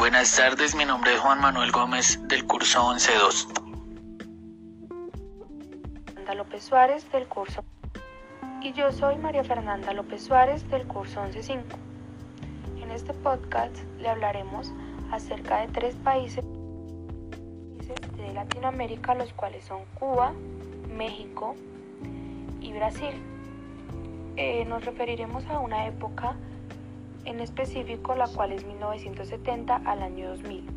buenas tardes. Mi nombre es Juan Manuel Gómez del curso 11.2. Fernanda López Suárez del curso y yo soy María Fernanda López Suárez del curso 11.5. En este podcast le hablaremos acerca de tres países de Latinoamérica, los cuales son Cuba, México y Brasil. Eh, nos referiremos a una época en específico la cual es 1970 al año 2000.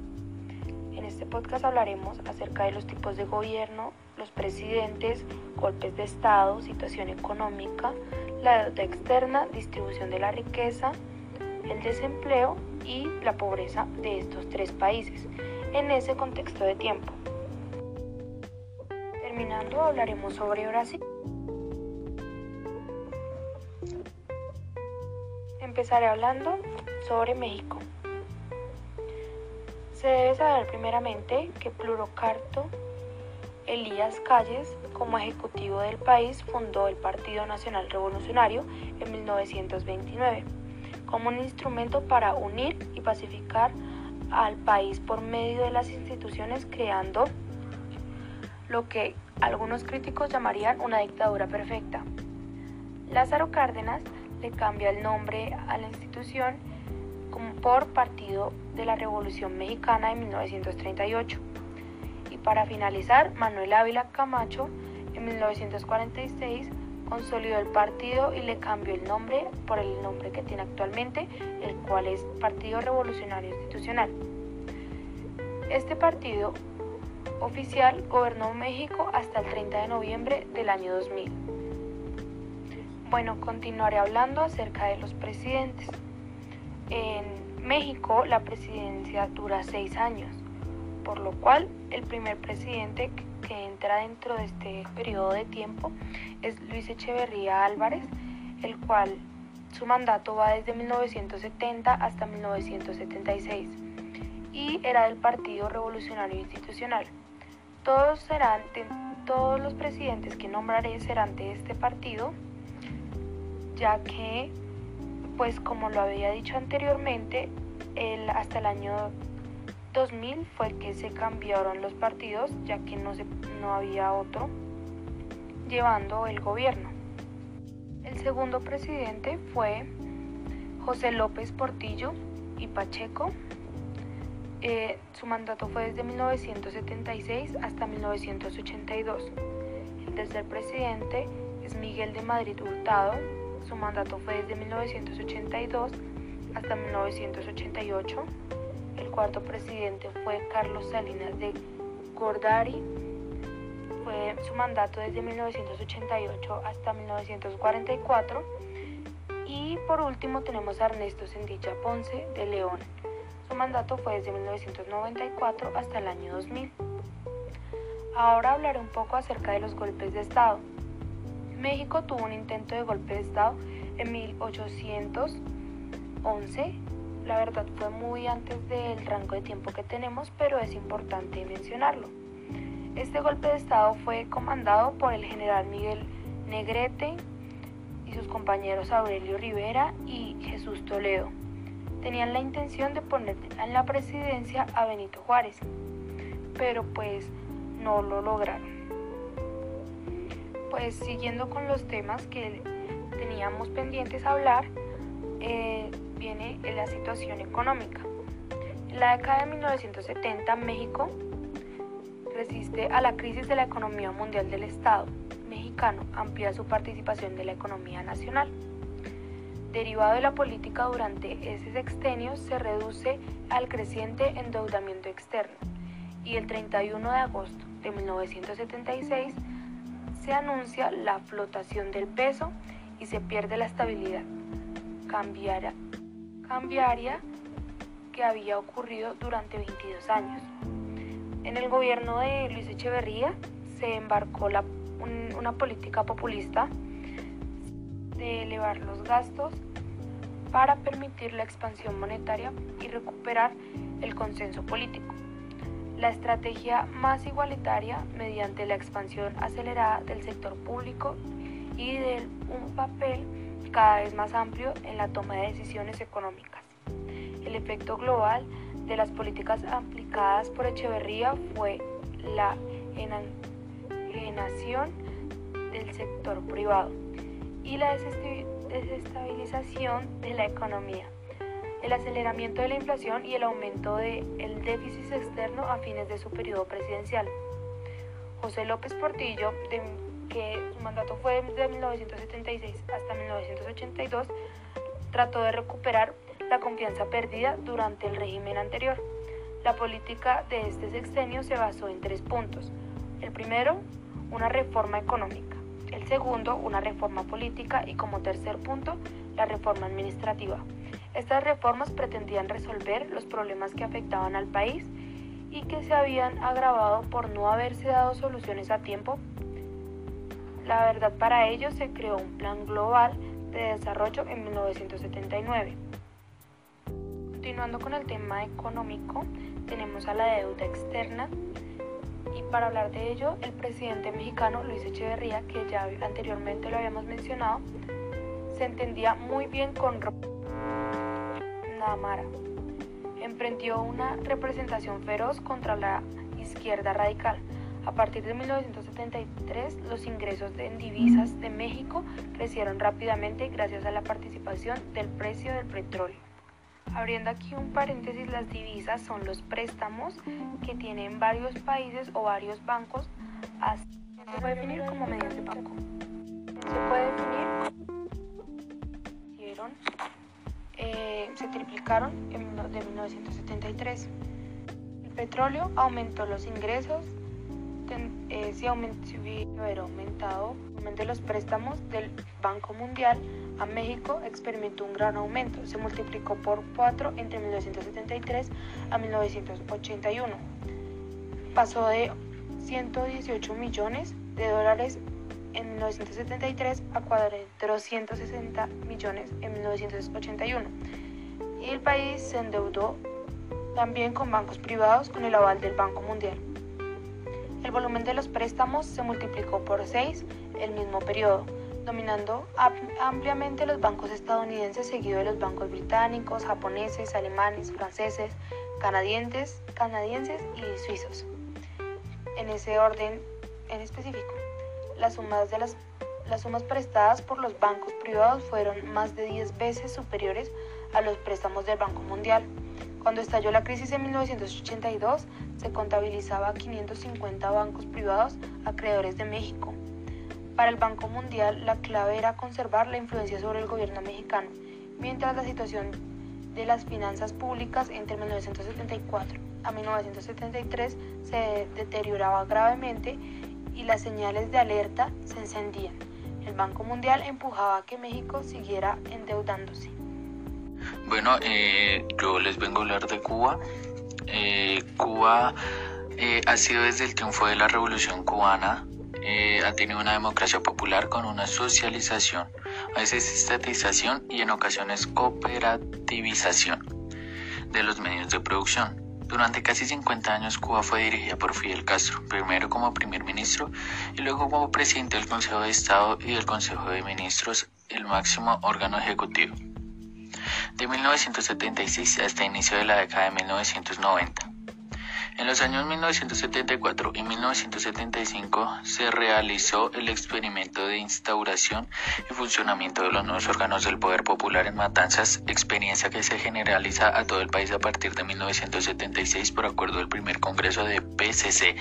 En este podcast hablaremos acerca de los tipos de gobierno, los presidentes, golpes de Estado, situación económica, la deuda externa, distribución de la riqueza, el desempleo y la pobreza de estos tres países en ese contexto de tiempo. Terminando hablaremos sobre Brasil. Empezaré hablando sobre México. Se debe saber primeramente que Plurocarto Elías Calles, como ejecutivo del país, fundó el Partido Nacional Revolucionario en 1929 como un instrumento para unir y pacificar al país por medio de las instituciones, creando lo que algunos críticos llamarían una dictadura perfecta. Lázaro Cárdenas le cambia el nombre a la institución por Partido de la Revolución Mexicana en 1938. Y para finalizar, Manuel Ávila Camacho en 1946 consolidó el partido y le cambió el nombre por el nombre que tiene actualmente, el cual es Partido Revolucionario Institucional. Este partido oficial gobernó México hasta el 30 de noviembre del año 2000. Bueno, continuaré hablando acerca de los presidentes. En México la presidencia dura seis años, por lo cual el primer presidente que entra dentro de este periodo de tiempo es Luis Echeverría Álvarez, el cual su mandato va desde 1970 hasta 1976 y era del Partido Revolucionario Institucional. Todos serán todos los presidentes que nombraré serán de este partido ya que, pues como lo había dicho anteriormente, el, hasta el año 2000 fue que se cambiaron los partidos, ya que no, se, no había otro llevando el gobierno. El segundo presidente fue José López Portillo y Pacheco. Eh, su mandato fue desde 1976 hasta 1982. El tercer presidente es Miguel de Madrid Hurtado su mandato fue desde 1982 hasta 1988. El cuarto presidente fue Carlos Salinas de Gordari. Fue su mandato desde 1988 hasta 1944. Y por último tenemos a Ernesto Sendicha Ponce de León. Su mandato fue desde 1994 hasta el año 2000. Ahora hablaré un poco acerca de los golpes de Estado. México tuvo un intento de golpe de Estado en 1811. La verdad fue muy antes del rango de tiempo que tenemos, pero es importante mencionarlo. Este golpe de Estado fue comandado por el general Miguel Negrete y sus compañeros Aurelio Rivera y Jesús Toledo. Tenían la intención de poner en la presidencia a Benito Juárez, pero pues no lo lograron pues siguiendo con los temas que teníamos pendientes hablar, eh, viene la situación económica. En la década de 1970 México resiste a la crisis de la economía mundial del Estado mexicano, amplía su participación de la economía nacional. Derivado de la política durante ese sexenio, se reduce al creciente endeudamiento externo y el 31 de agosto de 1976 se anuncia la flotación del peso y se pierde la estabilidad cambiaria, que había ocurrido durante 22 años. En el gobierno de Luis Echeverría se embarcó una política populista de elevar los gastos para permitir la expansión monetaria y recuperar el consenso político la estrategia más igualitaria mediante la expansión acelerada del sector público y de un papel cada vez más amplio en la toma de decisiones económicas. El efecto global de las políticas aplicadas por Echeverría fue la enajenación del sector privado y la desestabilización de la economía, el aceleramiento de la inflación y el aumento del déficit externo a fines de su periodo presidencial. José López Portillo, que su mandato fue de 1976 hasta 1982, trató de recuperar la confianza perdida durante el régimen anterior. La política de este sexenio se basó en tres puntos. El primero, una reforma económica. El segundo, una reforma política y como tercer punto, la reforma administrativa. Estas reformas pretendían resolver los problemas que afectaban al país y que se habían agravado por no haberse dado soluciones a tiempo. La verdad para ello se creó un plan global de desarrollo en 1979. Continuando con el tema económico, tenemos a la deuda externa y para hablar de ello, el presidente mexicano Luis Echeverría, que ya anteriormente lo habíamos mencionado, se entendía muy bien con Namara. Emprendió una representación feroz contra la izquierda radical. A partir de 1973, los ingresos en divisas de México crecieron rápidamente gracias a la participación del precio del petróleo. Abriendo aquí un paréntesis, las divisas son los préstamos que tienen varios países o varios bancos. se puede definir como medios de banco. Se triplicaron en de 1973. El petróleo aumentó los ingresos, eh, si, aument, si hubiera aumentado los préstamos del Banco Mundial a México experimentó un gran aumento, se multiplicó por 4 entre 1973 a 1981. Pasó de 118 millones de dólares en 1973 a 460 millones en 1981. Y el país se endeudó también con bancos privados con el aval del Banco Mundial. El volumen de los préstamos se multiplicó por 6 el mismo periodo dominando ampliamente los bancos estadounidenses seguido de los bancos británicos, japoneses, alemanes, franceses, canadienses, canadienses y suizos. En ese orden en específico, las sumas, las sumas prestadas por los bancos privados fueron más de 10 veces superiores a los préstamos del Banco Mundial. Cuando estalló la crisis en 1982, se contabilizaba 550 bancos privados acreedores de México, para el Banco Mundial, la clave era conservar la influencia sobre el gobierno mexicano, mientras la situación de las finanzas públicas entre 1974 a 1973 se deterioraba gravemente y las señales de alerta se encendían. El Banco Mundial empujaba a que México siguiera endeudándose. Bueno, eh, yo les vengo a hablar de Cuba. Eh, Cuba eh, ha sido desde el triunfo de la Revolución cubana eh, ha tenido una democracia popular con una socialización, a veces estatización y en ocasiones cooperativización de los medios de producción. Durante casi 50 años Cuba fue dirigida por Fidel Castro, primero como primer ministro y luego como presidente del Consejo de Estado y del Consejo de Ministros, el máximo órgano ejecutivo. De 1976 hasta inicio de la década de 1990. En los años 1974 y 1975 se realizó el experimento de instauración y funcionamiento de los nuevos órganos del poder popular en Matanzas, experiencia que se generaliza a todo el país a partir de 1976 por acuerdo del primer Congreso de PCC.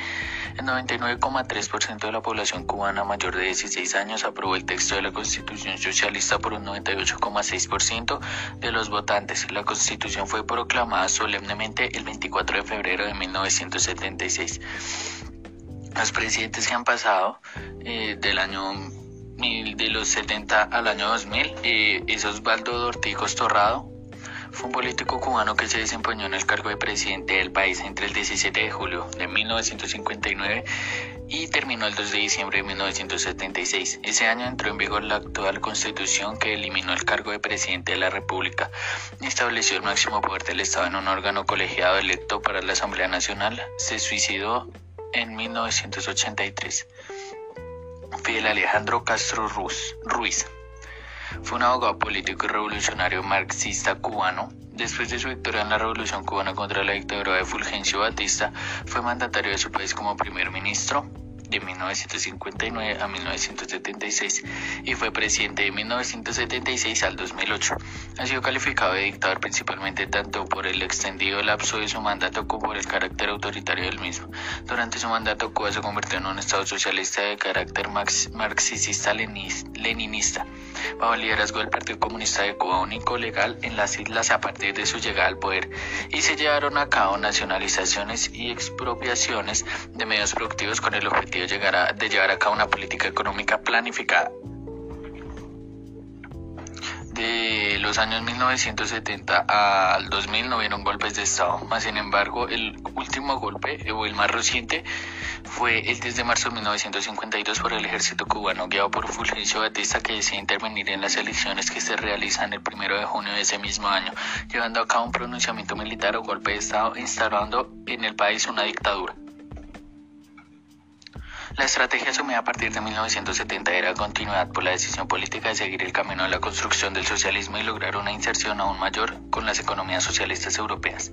El 99,3% de la población cubana mayor de 16 años aprobó el texto de la Constitución Socialista por un 98,6% de los votantes. La Constitución fue proclamada solemnemente el 24 de febrero de 1976 1976. Los presidentes que han pasado eh, del año de los 70 al año 2000 eh, es Osvaldo Dorticos Torrado. Fue un político cubano que se desempeñó en el cargo de presidente del país entre el 17 de julio de 1959 y terminó el 2 de diciembre de 1976. Ese año entró en vigor la actual constitución que eliminó el cargo de presidente de la República y estableció el máximo poder del Estado en un órgano colegiado electo para la Asamblea Nacional. Se suicidó en 1983. Fidel Alejandro Castro Ruiz. Fue un abogado político y revolucionario marxista cubano. Después de su victoria en la Revolución cubana contra la dictadura de Fulgencio Batista, fue mandatario de su país como primer ministro de 1959 a 1976 y fue presidente de 1976 al 2008. Ha sido calificado de dictador principalmente tanto por el extendido lapso de su mandato como por el carácter autoritario del mismo. Durante su mandato Cuba se convirtió en un estado socialista de carácter marxista-leninista bajo el liderazgo del Partido Comunista de Cuba, único legal en las islas a partir de su llegada al poder, y se llevaron a cabo nacionalizaciones y expropiaciones de medios productivos con el objetivo de, llegar a, de llevar a cabo una política económica planificada de los años 1970 al 2000 no vieron golpes de Estado, más sin embargo el último golpe o el más reciente fue el 10 de marzo de 1952 por el ejército cubano guiado por Fulgencio Batista que decide intervenir en las elecciones que se realizan el 1 de junio de ese mismo año, llevando a cabo un pronunciamiento militar o golpe de Estado instalando en el país una dictadura. La estrategia asumida a partir de 1970 era continuidad por la decisión política de seguir el camino de la construcción del socialismo y lograr una inserción aún mayor con las economías socialistas europeas.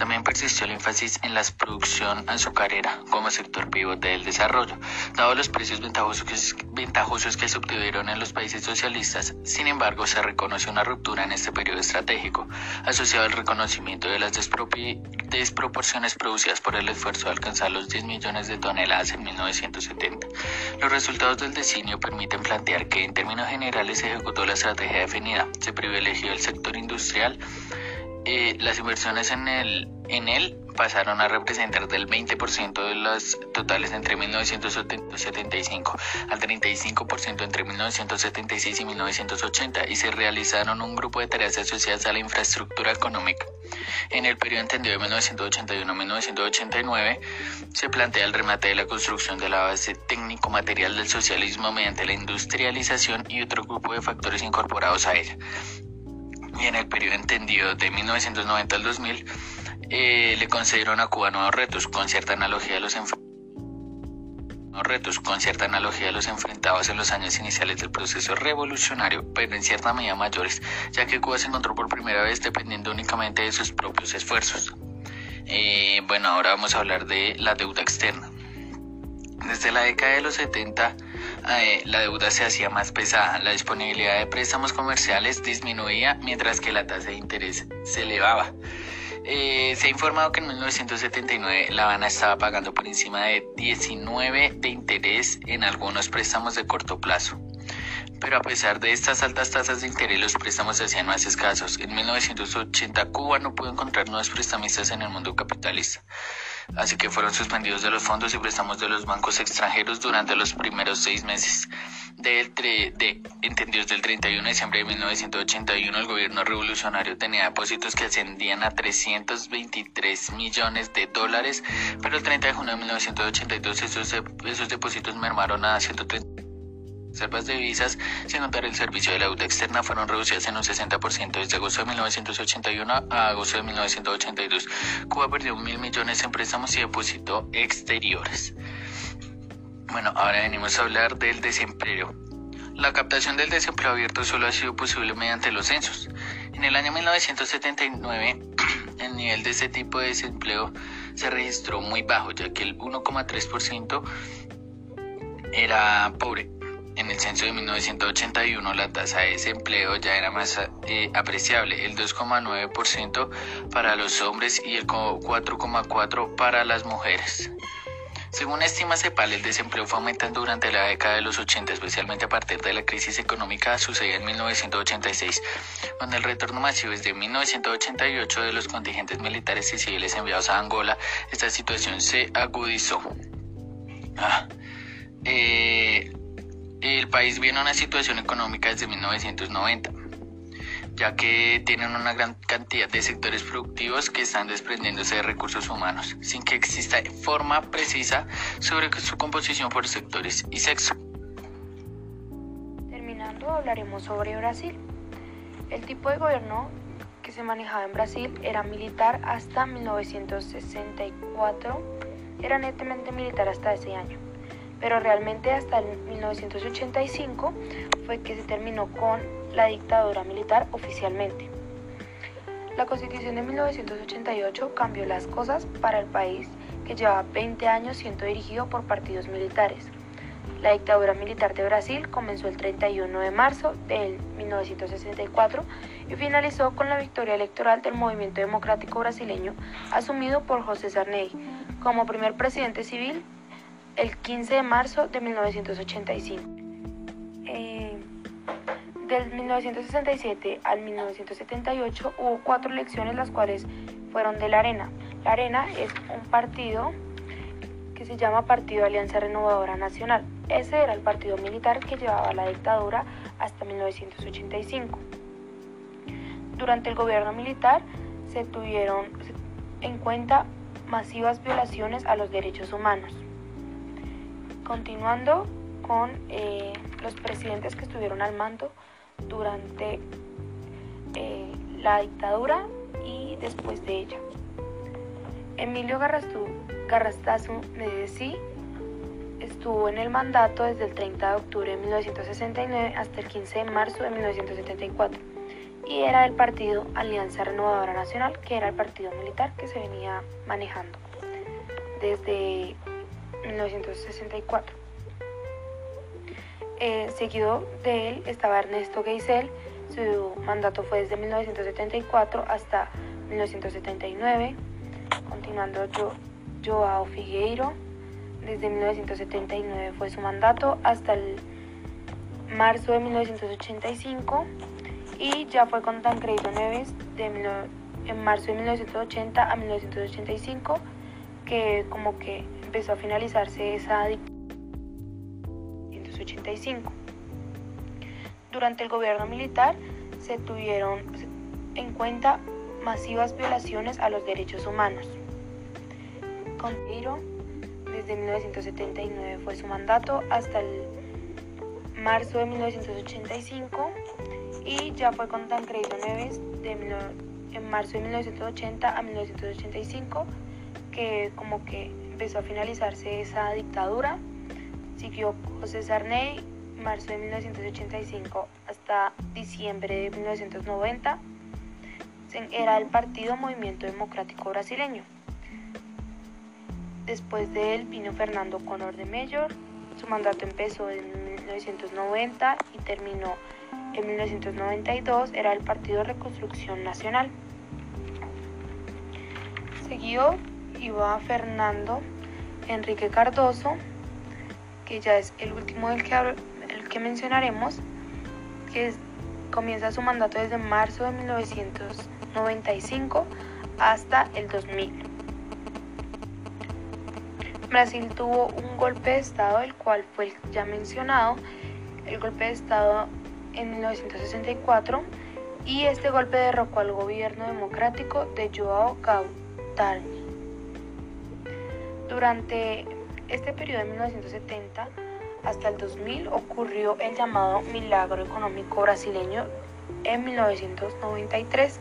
También persistió el énfasis en la producción azucarera como sector pivote del desarrollo, dado los precios ventajosos que, se obtuvieron en los países socialistas. Sin embargo, se reconoce una ruptura en este periodo estratégico, asociado al reconocimiento de las desproporciones producidas por el esfuerzo de alcanzar los 10 millones de toneladas en 1970. Los resultados del designio permiten plantear que en términos generales se ejecutó la estrategia definida, se privilegió el sector industrial, eh, las inversiones en, el, en él pasaron a representar del 20% de las totales entre 1975 al 35% entre 1976 y 1980 y se realizaron un grupo de tareas asociadas a la infraestructura económica. En el periodo entendido de 1981 a 1989 se plantea el remate de la construcción de la base técnico-material del socialismo mediante la industrialización y otro grupo de factores incorporados a ella y en el periodo entendido de 1990 al 2000 eh, le concedieron a Cuba nuevos retos con cierta analogía de los retos con cierta analogía de los enfrentados en los años iniciales del proceso revolucionario, pero en cierta medida mayores, ya que Cuba se encontró por primera vez dependiendo únicamente de sus propios esfuerzos. Eh, bueno, ahora vamos a hablar de la deuda externa. Desde la década de los 70, eh, la deuda se hacía más pesada, la disponibilidad de préstamos comerciales disminuía mientras que la tasa de interés se elevaba. Eh, se ha informado que en 1979 La Habana estaba pagando por encima de 19 de interés en algunos préstamos de corto plazo. Pero a pesar de estas altas tasas de interés, los préstamos se hacían más escasos. En 1980 Cuba no pudo encontrar nuevos prestamistas en el mundo capitalista así que fueron suspendidos de los fondos y préstamos de los bancos extranjeros durante los primeros seis meses. Del de, entendidos del 31 de diciembre de 1981, el gobierno revolucionario tenía depósitos que ascendían a 323 millones de dólares, pero el 30 de junio de 1982 esos, esos depósitos mermaron a 130 reservas de divisas, sin contar el servicio de la deuda externa, fueron reducidas en un 60% desde agosto de 1981 a agosto de 1982. Cuba perdió mil millones en préstamos y depósitos exteriores. Bueno, ahora venimos a hablar del desempleo. La captación del desempleo abierto solo ha sido posible mediante los censos. En el año 1979, el nivel de este tipo de desempleo se registró muy bajo, ya que el 1,3% era pobre. En el censo de 1981 la tasa de desempleo ya era más eh, apreciable, el 2,9% para los hombres y el 4,4% para las mujeres. Según estima CEPAL, el desempleo fue aumentando durante la década de los 80, especialmente a partir de la crisis económica sucedida en 1986, con el retorno masivo desde 1988 de los contingentes militares y civiles enviados a Angola, esta situación se agudizó. País viene una situación económica desde 1990, ya que tienen una gran cantidad de sectores productivos que están desprendiéndose de recursos humanos, sin que exista forma precisa sobre su composición por sectores y sexo. Terminando, hablaremos sobre Brasil. El tipo de gobierno que se manejaba en Brasil era militar hasta 1964, era netamente militar hasta ese año pero realmente hasta el 1985 fue que se terminó con la dictadura militar oficialmente. La constitución de 1988 cambió las cosas para el país que llevaba 20 años siendo dirigido por partidos militares. La dictadura militar de Brasil comenzó el 31 de marzo de 1964 y finalizó con la victoria electoral del movimiento democrático brasileño asumido por José Sarney como primer presidente civil el 15 de marzo de 1985. Eh, del 1967 al 1978 hubo cuatro elecciones las cuales fueron de la Arena. La Arena es un partido que se llama Partido Alianza Renovadora Nacional. Ese era el partido militar que llevaba la dictadura hasta 1985. Durante el gobierno militar se tuvieron en cuenta masivas violaciones a los derechos humanos. Continuando con eh, los presidentes que estuvieron al mando durante eh, la dictadura y después de ella. Emilio Garrastazu Medici estuvo en el mandato desde el 30 de octubre de 1969 hasta el 15 de marzo de 1974 y era del partido Alianza Renovadora Nacional, que era el partido militar que se venía manejando desde 1964. Eh, seguido de él estaba Ernesto Geisel, su mandato fue desde 1974 hasta 1979, continuando Joao Figueiro, desde 1979 fue su mandato hasta el marzo de 1985 y ya fue con Tancredo Neves de en marzo de 1980 a 1985 que como que empezó a finalizarse esa dictadura 1985. Durante el gobierno militar se tuvieron en cuenta masivas violaciones a los derechos humanos. Con desde 1979 fue su mandato hasta el marzo de 1985 y ya fue con Tancredo Neves en marzo de 1980 a 1985 que como que empezó a finalizarse esa dictadura. Siguió José Sarney, marzo de 1985 hasta diciembre de 1990. Era el Partido Movimiento Democrático Brasileño. Después de él vino Fernando Conor de Mayor. Su mandato empezó en 1990 y terminó en 1992. Era el Partido Reconstrucción Nacional. Seguido iba Fernando Enrique Cardoso, que ya es el último del que, el que mencionaremos, que comienza su mandato desde marzo de 1995 hasta el 2000. Brasil tuvo un golpe de Estado, el cual fue ya mencionado, el golpe de Estado en 1964, y este golpe derrocó al gobierno democrático de Joao Gautari. Durante este periodo de 1970 hasta el 2000 ocurrió el llamado milagro económico brasileño en 1993.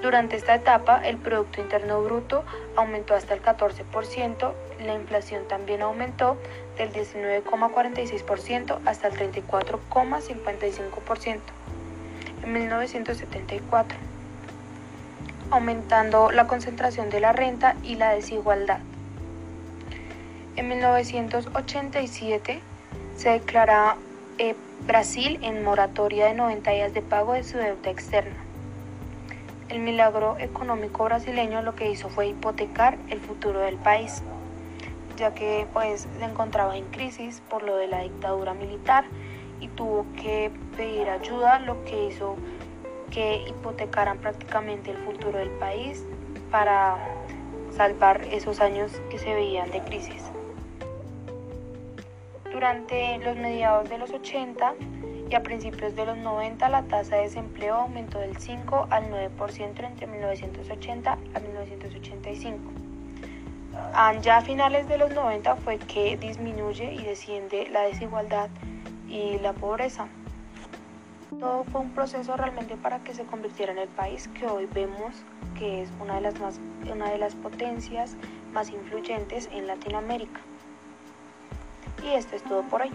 Durante esta etapa el Producto Interno Bruto aumentó hasta el 14%, la inflación también aumentó del 19,46% hasta el 34,55% en 1974, aumentando la concentración de la renta y la desigualdad. En 1987 se declara eh, Brasil en moratoria de 90 días de pago de su deuda externa. El milagro económico brasileño lo que hizo fue hipotecar el futuro del país, ya que pues se encontraba en crisis por lo de la dictadura militar y tuvo que pedir ayuda, lo que hizo que hipotecaran prácticamente el futuro del país para salvar esos años que se veían de crisis. Durante los mediados de los 80 y a principios de los 90 la tasa de desempleo aumentó del 5 al 9% entre 1980 a 1985. Ya a finales de los 90 fue que disminuye y desciende la desigualdad y la pobreza. Todo fue un proceso realmente para que se convirtiera en el país que hoy vemos que es una de las, más, una de las potencias más influyentes en Latinoamérica. Y esto es todo por hoy.